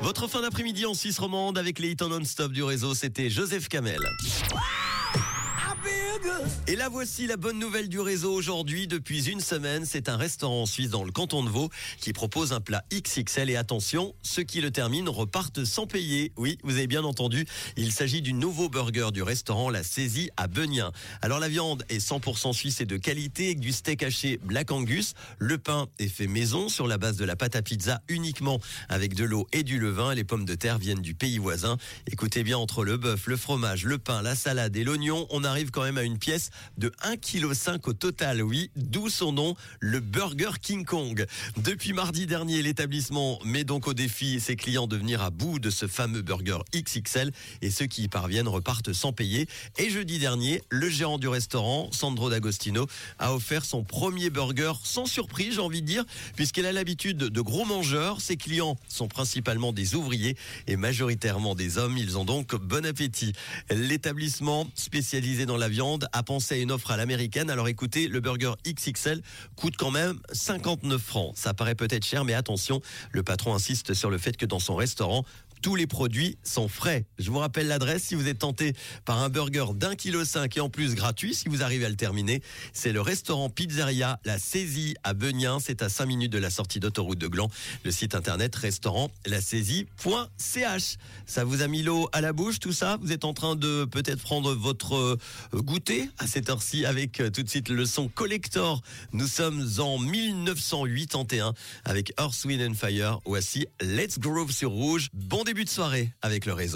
Votre fin d'après-midi en Suisse romande avec les hits non-stop du réseau, c'était Joseph Kamel. Et la voici la bonne nouvelle du réseau aujourd'hui. Depuis une semaine, c'est un restaurant Suisse dans le canton de Vaud qui propose un plat XXL. Et attention, ceux qui le terminent repartent sans payer. Oui, vous avez bien entendu. Il s'agit du nouveau burger du restaurant La Saisie à Benien. Alors la viande est 100% suisse et de qualité avec du steak haché Black Angus. Le pain est fait maison sur la base de la pâte à pizza uniquement avec de l'eau et du levain. Les pommes de terre viennent du pays voisin. Écoutez bien, entre le bœuf, le fromage, le pain, la salade et l'oignon, on arrive quand même à une pièce de 1,5 kg au total, oui, d'où son nom, le Burger King Kong. Depuis mardi dernier, l'établissement met donc au défi ses clients de venir à bout de ce fameux burger XXL et ceux qui y parviennent repartent sans payer. Et jeudi dernier, le gérant du restaurant, Sandro D'Agostino, a offert son premier burger sans surprise, j'ai envie de dire, puisqu'elle a l'habitude de gros mangeurs. Ses clients sont principalement des ouvriers et majoritairement des hommes. Ils ont donc bon appétit. L'établissement spécialisé dans la viande a pensé à une offre à l'américaine. Alors écoutez, le burger XXL coûte quand même 59 francs. Ça paraît peut-être cher, mais attention, le patron insiste sur le fait que dans son restaurant, tous les produits sont frais. Je vous rappelle l'adresse si vous êtes tenté par un burger d'un kilo cinq et en plus gratuit si vous arrivez à le terminer. C'est le restaurant Pizzeria La Saisie à Benien. C'est à 5 minutes de la sortie d'autoroute de Gland. Le site internet restaurant lasaisie.ch. Ça vous a mis l'eau à la bouche tout ça? Vous êtes en train de peut-être prendre votre euh, goûter à cette heure-ci avec euh, tout de suite le son collector. Nous sommes en 1981 avec Earth, Wind and Fire. Voici Let's Groove sur Rouge. Bon début de soirée avec le réseau.